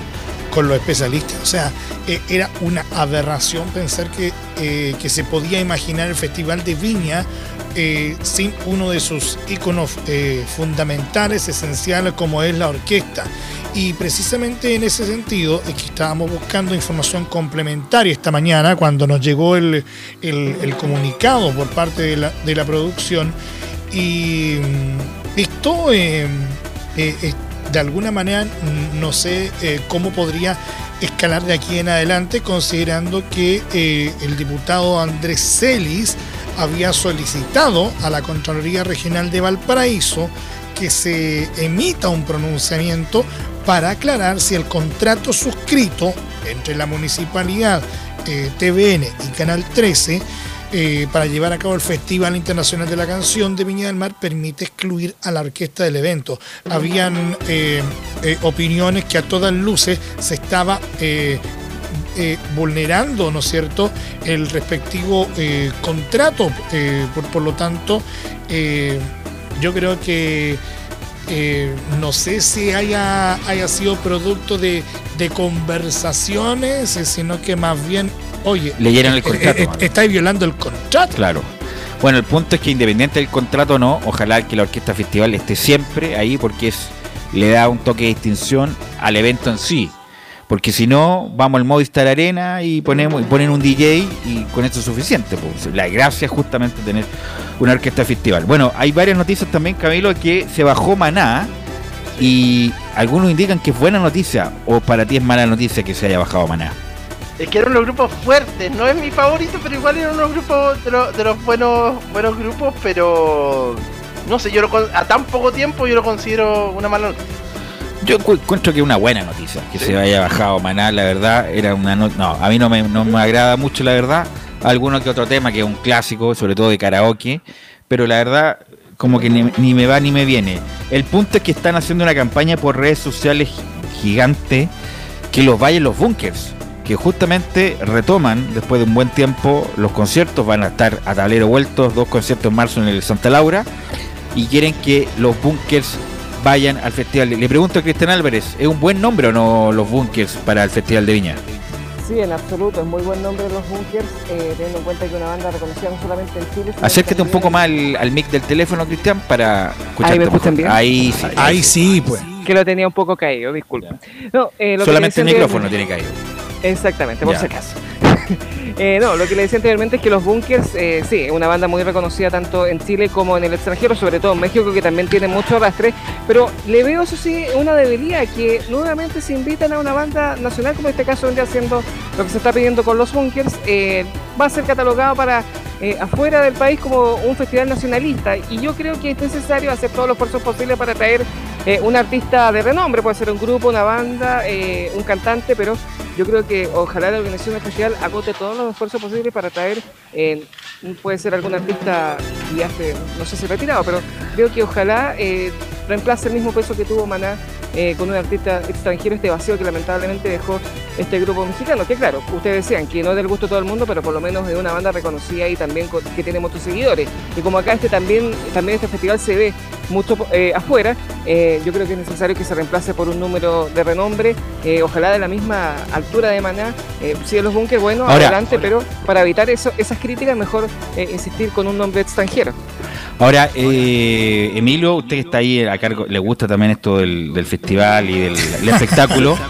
con los especialistas, o sea, eh, era una aberración pensar que, que se podía imaginar el Festival de Viña eh, sin uno de sus íconos eh, fundamentales, esenciales, como es la orquesta. Y precisamente en ese sentido es que estábamos buscando información complementaria esta mañana cuando nos llegó el, comunicado por parte de la, producción. Y mm, esto eh, eh, de alguna manera mm, no sé cómo podría escalar de aquí en adelante, considerando que el diputado Andrés Celis había solicitado a la Contraloría Regional de Valparaíso que se emita un pronunciamiento para aclarar si el contrato suscrito entre la municipalidad, eh, TVN y Canal 13 eh, para llevar a cabo el Festival Internacional de la Canción de Viña del Mar permite excluir a la orquesta del evento. Habían eh, opiniones que a todas luces se estaba eh, vulnerando, ¿no es cierto?, el respectivo eh, contrato. Eh, por, por lo tanto, eh, yo creo que eh, no sé si haya, haya sido producto de, de conversaciones, sino que más bien, oye, Leyeron el contrato, estáis violando el contrato. Claro. Bueno, el punto es que independiente del contrato o no, ojalá que la orquesta festival esté siempre ahí porque es le da un toque de distinción al evento en sí. Porque si no, vamos al Movistar Arena y ponemos y ponen un DJ y con eso es suficiente. pues. La gracia es justamente tener una orquesta festival. Bueno, hay varias noticias también, Camilo, que se bajó Maná y algunos indican que es buena noticia o para ti es mala noticia que se haya bajado Maná. Es que eran unos grupos fuertes, no es mi favorito, pero igual eran unos grupos de, los- de los buenos buenos grupos, pero no sé, yo lo a tan poco tiempo yo lo considero una mala noticia. Yo encu- encuentro que es una buena noticia que se haya bajado Maná, la verdad, era una no, no, a mí no me, no me agrada mucho la verdad, alguno que otro tema que es un clásico, sobre todo de karaoke, pero la verdad como que ni, ni me va ni me viene. El punto es que están haciendo una campaña por redes sociales gi- gigante que los vayan los bunkers, que justamente retoman después de un buen tiempo los conciertos, van a estar a tablero vueltos, dos conciertos en marzo en el Santa Laura y quieren que los bunkers vayan al festival. Le pregunto a Cristian Álvarez, ¿es un buen nombre o no los bunkers para el festival de Viña? Sí, en absoluto, es muy buen nombre los Bunkers, eh, teniendo en cuenta que una banda reconocida no solamente en Chile. Acércate un poco más al, al mic del teléfono, Cristian, para escucharte Ahí me mejor. escuchan bien. Ahí sí. Ahí sí, pues. Que lo tenía un poco caído, disculpa. No, eh, lo que Solamente el micrófono tiene caído. Exactamente, por Ya. si acaso. Eh, no, lo que le decía anteriormente es que los Bunkers, eh, sí, es una banda muy reconocida tanto en Chile como en el extranjero, sobre todo en México, que también tiene mucho arrastre, pero le veo, eso sí, una debilidad, que nuevamente se invitan a una banda nacional, como en este caso vendría haciendo lo que se está pidiendo con los Bunkers, eh, va a ser catalogado para eh, afuera del país como un festival nacionalista, y yo creo que es necesario hacer todos los esfuerzos posibles para traer eh, un artista de renombre, puede ser un grupo, una banda, un cantante, pero yo creo que ojalá la organización festival agote todos los esfuerzos posibles para traer, eh, puede ser algún artista que esté, no sé si retirado, pero creo que ojalá eh, reemplace el mismo peso que tuvo Maná eh, con un artista extranjero, este vacío que lamentablemente dejó este grupo mexicano, que claro, ustedes decían que no del gusto de todo el mundo, pero por lo menos es una banda reconocida y también que tiene muchos seguidores. Y como acá este también, también este festival se ve mucho afuera, yo creo que es necesario que se reemplace por un número de renombre, ojalá de la misma altura de Maná. Eh, si los bunkers, bueno, Ahora- adelante, pero para evitar eso, esas críticas, mejor eh, insistir con un nombre extranjero. Ahora, eh, Emilio, usted que está ahí a cargo, le gusta también esto del, del festival y del, del espectáculo.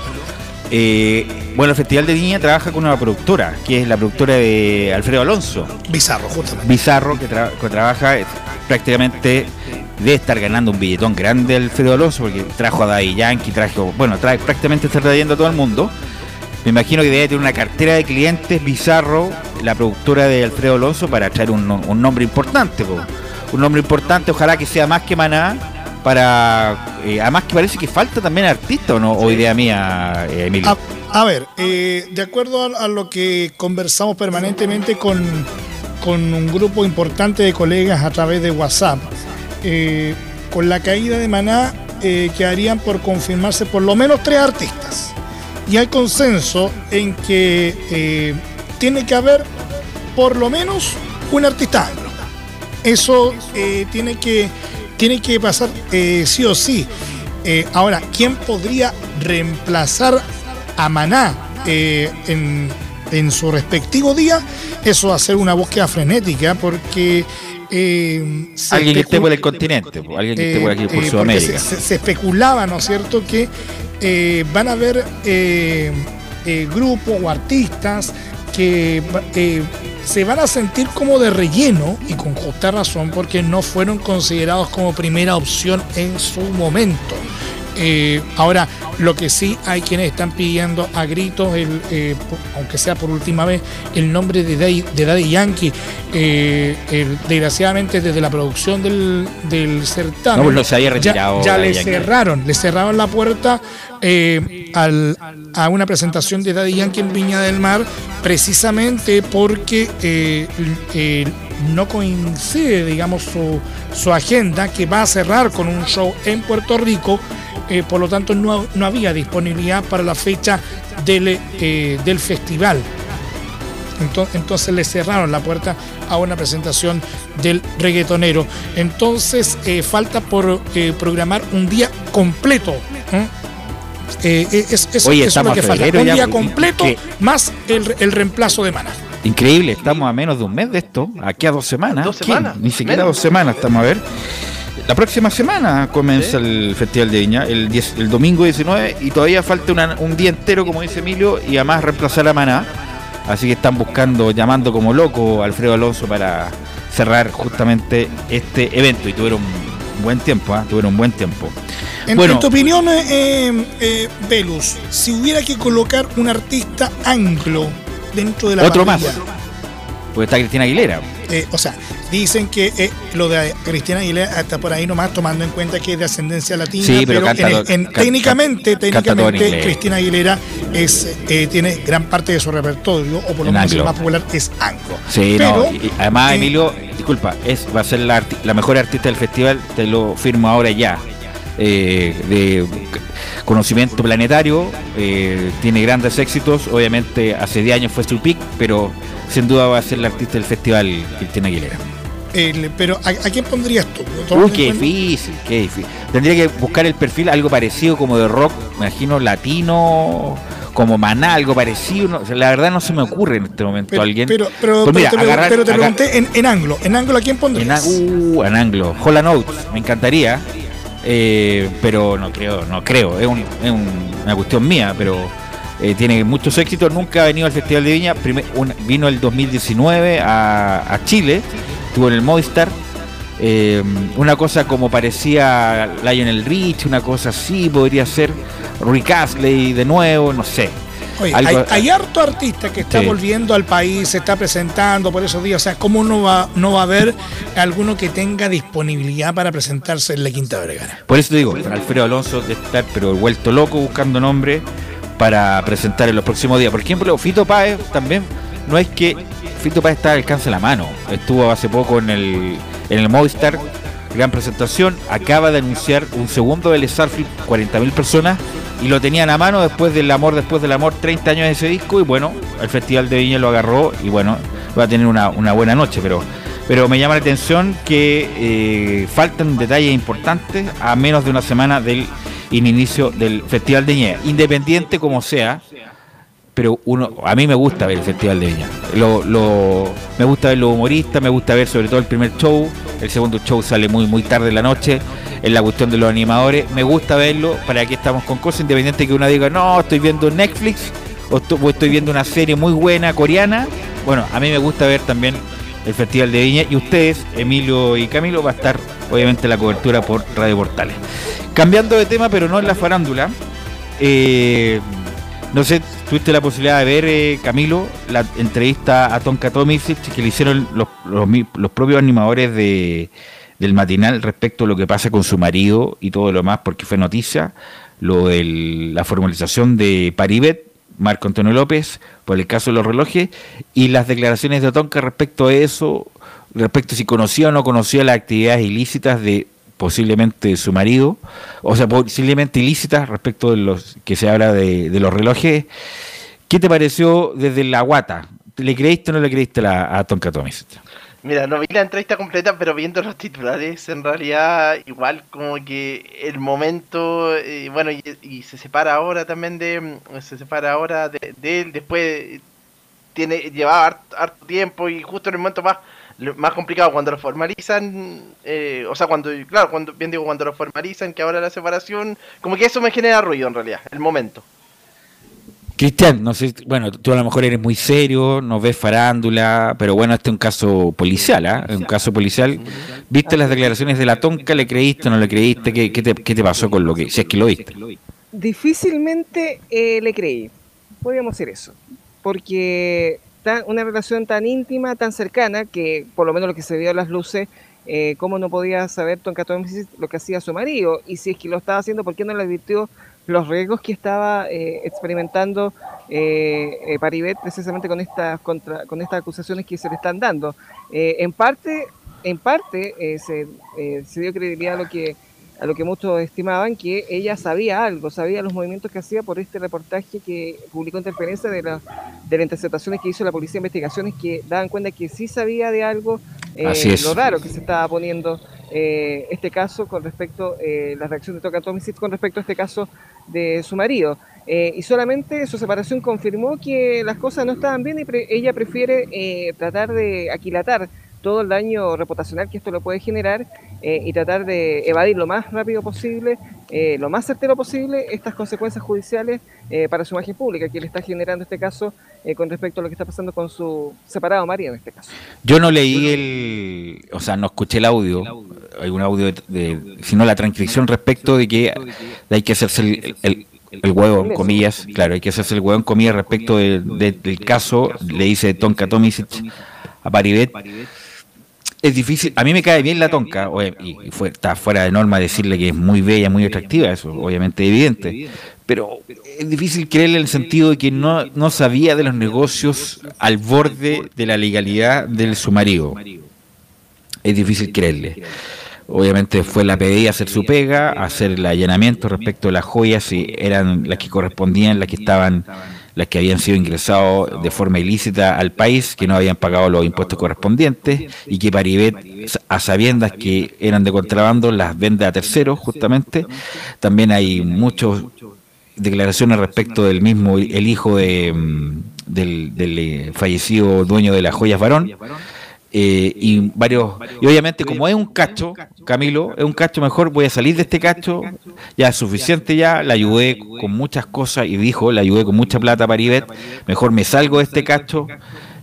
Eh, bueno, el Festival de Viña trabaja con una productora, que es la productora de Alfredo Alonso. Bizarro, justamente. Bizarro, que, tra- que trabaja eh, prácticamente, debe estar ganando un billetón grande Alfredo Alonso, porque trajo a Daddy Yankee, trajo, bueno, trae, prácticamente está trayendo a todo el mundo. Me imagino que debe tener una cartera de clientes Bizarro, la productora de Alfredo Alonso, para traer un, un nombre importante. po. Un nombre importante, ojalá que sea más que Maná, para... eh, además que parece que falta también artista, ¿o no? O idea mía, eh, Emilio. A, ver, eh, de acuerdo a, a lo que conversamos permanentemente con, con un grupo importante de colegas a través de WhatsApp, eh, con la caída de Maná quedarían por confirmarse por lo menos tres artistas. Y hay consenso en que eh, tiene que haber por lo menos un artista. Eso eh, tiene, que, tiene que pasar eh, sí o sí. Ahora, ¿quién podría reemplazar a Maná en, en su respectivo día? Eso va a ser una búsqueda frenética porque... eh, Alguien que esté por el continente, alguien que esté por aquí, por eh, porque Sudamérica. Se, se- se especulaba, ¿no es cierto?, que eh, van a haber eh, eh, grupos o artistas que eh, se van a sentir como de relleno y con justa razón porque no fueron considerados como primera opción en su momento. Eh, ahora, lo que sí hay quienes están pidiendo a gritos, el, eh, aunque sea por última vez, el nombre de Daddy, de Daddy Yankee. Eh, el- desgraciadamente, desde la producción del, del certamen, No, pues no se había ya- retirado ya, Daddy le Yankee. cerraron, le cerraron la puerta eh, al- a una presentación de Daddy Yankee en Viña del Mar, precisamente porque no coincide, digamos, su, su agenda, que va a cerrar con un show en Puerto Rico, eh, por lo tanto no, no había disponibilidad para la fecha del, eh, del festival. Ento- Entonces le cerraron la puerta a una presentación del reggaetonero. Entonces eh, falta por eh, programar un día completo. ¿eh? Eh, eh, es, eso- Oye, eso es lo que falta. Un ya, día completo ¿qué? más el, el reemplazo de Mana. Increíble, estamos a menos de un mes de esto, aquí a dos semanas. Dos semanas, Ni siquiera menos. dos semanas, estamos a ver. La próxima semana comienza el Festival de Viña, el, 10 el domingo 19, y todavía falta una- un día entero, como dice Emilio, y además reemplazar a Maná. Así que están buscando, llamando como loco a Alfredo Alonso para cerrar justamente este evento. Y tuvieron un buen tiempo, ¿ah? tuvieron un buen tiempo. En, Bueno. en tu opinión, eh, eh, Velus, si hubiera que colocar un artista anglo dentro de la Otro más, porque está Cristina Aguilera. Eh, o sea, dicen que eh, lo de Cristina Aguilera está por ahí nomás tomando en cuenta que es de ascendencia latina, Sí, pero canta en- todo- en- canta- técnicamente, canta técnicamente. Cristina Aguilera es, eh, tiene gran parte de su repertorio, o por lo En menos el más popular es anglo. Sí, Pero, no, y- además Emilio, disculpa, es va a ser la mejor artista del festival, te lo firmo ahora ya. Eh, de conocimiento planetario, eh, tiene grandes éxitos, obviamente hace 10 años fue su pick, pero sin duda va a ser la artista del festival Cristina Aguilera. el- pero ¿a, a quién pondrías tú? Uy, qué difícil, qué difícil. Tendría que buscar el perfil, algo parecido como de rock, me imagino latino, como Maná, algo parecido. no, la verdad no se me ocurre en este momento Pero, alguien. pero, pero, Pues mira, pero te, pregun- agarrar- pero te agar- pregunté en, en anglo. ¿En anglo a quién En, pondrías? uh, en anglo. Holland Oates, me encantaría. Eh, pero no creo, no creo. Es, un- es un- una cuestión mía, pero eh, tiene muchos éxitos. Nunca ha venido al Festival de Viña. Primer- un- vino el 2019 a, Chile. Estuvo en el Movistar. Eh, una cosa como parecía Lionel Rich, una cosa así podría ser. Rick Astley de nuevo, no sé. Oye, hay, hay harto artista que está Sí. volviendo al país, se está presentando por esos días. O sea, ¿cómo no va, no va a haber alguno que tenga disponibilidad para presentarse en la Quinta Vergara? Por eso te digo, Alfredo Alonso de estar pero vuelto loco buscando nombre para presentar en los próximos días. Por ejemplo, Fito Páez también, no es que Fito Páez está al alcance de la mano. Estuvo hace poco en el, en el Movistar, gran presentación. Acaba de anunciar un segundo del Starfield, 40.000 personas, y lo tenían a mano después del amor, después del amor, 30 años de ese disco y bueno, el Festival de Viña lo agarró y bueno, va a tener una, una buena noche, pero, pero me llama la atención que eh, faltan detalles importantes a menos de una semana del inicio del Festival de Viña, independiente como sea, pero uno a mí me gusta ver el Festival de Viña. Lo, lo- me gusta ver los humoristas, me gusta ver sobre todo el primer show, el segundo show sale muy muy tarde en la noche, en la cuestión de los animadores, me gusta verlo, para que estamos con cosas independientes que uno diga, no, estoy viendo Netflix o estoy viendo una serie muy buena coreana. Bueno, a mí me gusta ver también el Festival de Viña y ustedes, Emilio y Camilo, va a estar obviamente la cobertura por Radio Portales. Cambiando de tema, pero no en la farándula, eh, no sé, tuviste la posibilidad de ver, eh, Camilo, la entrevista a Tonka Tomisic que le hicieron los, los, los propios animadores de, del matinal respecto a lo que pasa con su marido y todo lo más, porque fue noticia, lo de la formalización de Paribet, Marco Antonio López, por el caso de los relojes, y las declaraciones de Tonka respecto a eso, respecto a si conocía o no conocía las actividades ilícitas de posiblemente su marido, o sea, posiblemente ilícitas respecto de los que se habla de, los relojes. ¿Qué te pareció desde la guata? ¿Le creíste o no le creíste la- a Tonka Tomisic? Mira, no vi la entrevista completa, pero viendo los titulares, en realidad, igual como que el momento, eh, bueno, y, se separa ahora también de, mm, se separa ahora de, de él, después eh, tiene, llevaba harto, harto tiempo y justo en el momento más, lo- más complicado, cuando lo formalizan, eh, o sea, cuando, claro, cuando, bien digo, cuando lo formalizan, que ahora la separación, como que eso me genera ruido en realidad, el momento. Cristian, no sé, bueno, tú a lo mejor eres muy serio, no ves farándula, pero bueno, este es un caso policial, ¿ah? Es un caso policial. ¿Viste las declaraciones de la Tonka? ¿Le creíste o no le creíste? ¿Qué, qué te, qué te pasó con lo que, si es que lo viste? Difícilmente eh, le creí, podríamos decir eso, porque tan- una relación tan íntima, tan cercana, que por lo menos lo que se vio a las luces, eh, cómo no podía saber Tonka Tomisic lo que hacía su marido, y si es que lo estaba haciendo, ¿por qué no le advirtió los riesgos que estaba eh, experimentando eh, eh, Paribet precisamente con estas contra, con estas acusaciones que se le están dando? Eh, en parte, en parte eh, se dio credibilidad a lo que a lo que muchos estimaban que ella sabía algo, sabía los movimientos que hacía por este reportaje que publicó Interferencia de, la, de las interceptaciones que hizo la Policía de Investigaciones que daban cuenta que sí sabía de algo, eh, Así es. lo raro que se estaba poniendo eh, este caso con respecto, eh, la reacción de Toca Tomisic con respecto a este caso de su marido. Eh, y solamente su separación confirmó que las cosas no estaban bien y pre- ella prefiere eh, tratar de aquilatar todo el daño reputacional que esto le puede generar eh, y tratar de evadir lo más rápido posible, eh, lo más certero posible, estas consecuencias judiciales eh, para su imagen pública que le está generando este caso eh, con respecto a lo que está pasando con su separado marido en este caso. Yo no leí el, o sea, no escuché el audio, hay un audio de, de- sino la transcripción respecto de que hay que hacerse el, el- el huevo, en comillas, claro, hay que hacerse el huevo en comillas respecto de- de- del caso, le dice Tonka Tomisic a Paribet. Es difícil, a mí me cae bien la Tonka, oye, y y fue, está fuera de norma decirle que es muy bella, muy atractiva, eso obviamente es evidente, pero es difícil creerle en el sentido de que no, no sabía de los negocios al borde de la legalidad de su marido. Es difícil creerle. Obviamente fue la PDI a hacer su pega, a hacer el allanamiento respecto a las joyas, si eran las que correspondían, las que estaban, las que habían sido ingresados de forma ilícita al país, que no habían pagado los impuestos correspondientes y que Paribet, a sabiendas que eran de contrabando, las vende a terceros justamente. También hay muchas declaraciones respecto del mismo, el hijo de, mm, del, eh, fallecido dueño de las joyas varón. Eh, y varios y obviamente como es un cacho Camilo es un cacho mejor voy a salir de este cacho ya es suficiente ya la ayudé con muchas cosas y dijo la ayudé con mucha plata para Ibet mejor me salgo de este cacho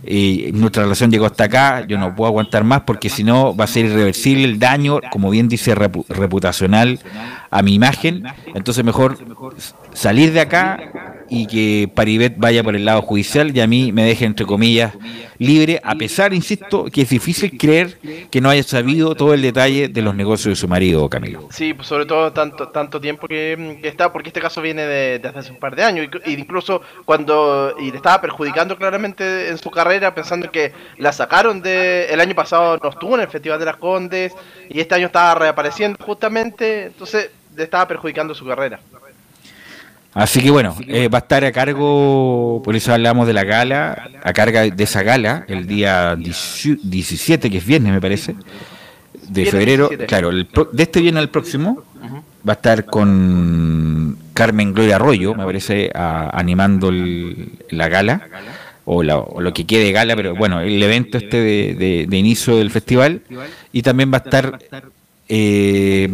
eh, nuestra relación llegó hasta acá yo no puedo aguantar más porque si no va a ser irreversible el daño como bien dice repu- reputacional a mi imagen entonces mejor salir de acá y que Paribet vaya por el lado judicial y a mí me deje, entre comillas, libre, a pesar, insisto, que es difícil creer que no haya sabido todo el detalle de los negocios de su marido, Camilo. Sí, pues sobre todo tanto tanto tiempo que, está, porque este caso viene de, hace un par de años, y incluso cuando y le estaba perjudicando claramente en su carrera, pensando que la sacaron de el año pasado no estuvo en el Festival de las Condes y este año estaba reapareciendo justamente, entonces le estaba perjudicando su carrera. Así que bueno, eh, va a estar a cargo, por eso hablamos de la gala, a carga de esa gala, el día 17, que es viernes me parece, de febrero, claro, de este viernes al próximo, va a estar con Carmen Gloria Arroyo, me parece, animando la gala, o, lo que quede gala, pero bueno, el evento este de, inicio del festival, y también va a estar... Eh,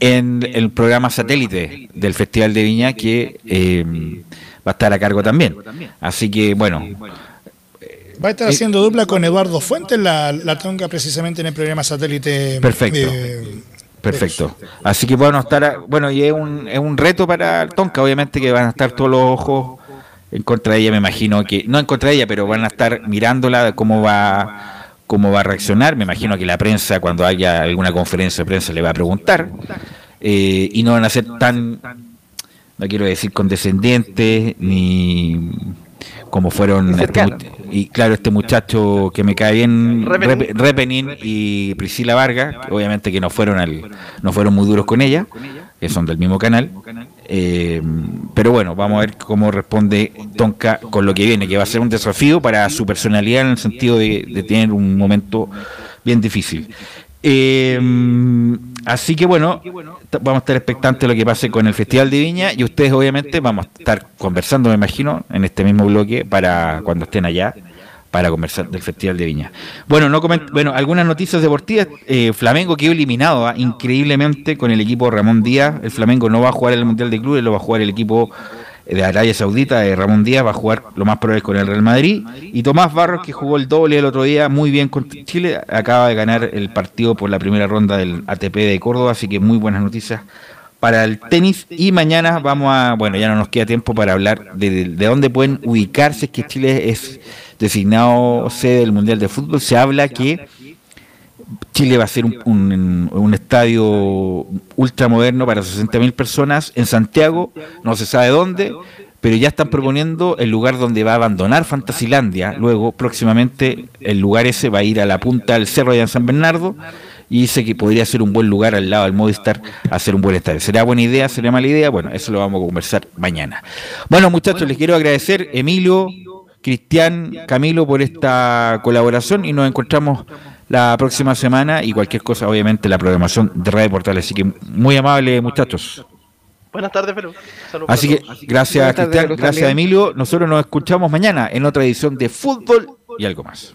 en el programa satélite del Festival de Viña que eh, va a estar a cargo también. Así que bueno. Va a estar haciendo dupla con Eduardo Fuentes, la, la tonga precisamente en el programa satélite. Perfecto. Eh, Perfecto. Así que bueno, estar, bueno, y es un, es un reto para Tonka, obviamente que van a estar todos los ojos en contra de ella, me imagino que, no en contra de ella, pero van a estar mirándola, cómo va cómo va a reaccionar. Me imagino que la prensa, cuando haya alguna conferencia de prensa, le va a preguntar. Eh, y no van a ser tan, no quiero decir condescendientes, ni como fueron este, y claro este muchacho que me cae bien Repenin, y Priscila Vargas obviamente que no fueron al, no fueron muy duros con ella que son del mismo canal. Eh, pero bueno vamos a ver cómo responde Tonka con lo que viene que va a ser un desafío para su personalidad en el sentido de, tener un momento bien difícil. Eh, Así que bueno, vamos a estar expectantes de lo que pase con el Festival de Viña y ustedes obviamente vamos a estar conversando, me imagino, en este mismo bloque para cuando estén allá para conversar del Festival de Viña. Bueno, no bueno, algunas noticias deportivas. Eh, Flamengo quedó eliminado ¿ah? increíblemente con el equipo Ramón Díaz. El Flamengo no va a jugar el Mundial de Clubes, lo va a jugar el equipo de Arabia Saudita, de Ramón Díaz, va a jugar lo más probable con el Real Madrid. Y Tomás Barros, que jugó el doble el otro día muy bien con Chile, acaba de ganar el partido por la primera ronda del ATP de Córdoba, así que muy buenas noticias para el tenis. Y mañana vamos a, bueno, ya no nos queda tiempo para hablar de, de dónde pueden ubicarse, que Chile es designado sede del Mundial de Fútbol. Se habla que Chile va a ser un, un, estadio ultramoderno para 60.000 personas en Santiago, no se sabe dónde, pero ya están proponiendo el lugar donde va a abandonar Fantasilandia. Luego, próximamente, el lugar ese va a ir a la punta del cerro de San Bernardo y dice que podría ser un buen lugar al lado del Movistar hacer un buen estadio. ¿Será buena idea? ¿Será mala idea? Bueno, eso lo vamos a conversar mañana. Bueno, muchachos, les quiero agradecer, Emilio, Cristian, Camilo, por esta colaboración y nos encontramos la próxima semana y cualquier cosa, obviamente, la programación de Radio Portal. Así que muy amable, muchachos. Buenas tardes, Perú. Así que gracias, Cristian, gracias, Emilio. Nosotros nos escuchamos mañana en otra edición de Fútbol y algo más.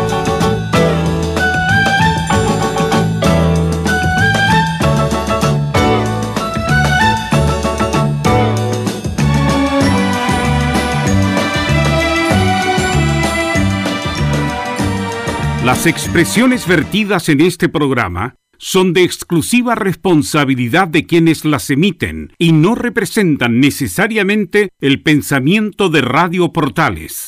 Las expresiones vertidas en este programa son de exclusiva responsabilidad de quienes las emiten y no representan necesariamente el pensamiento de Radio Portales.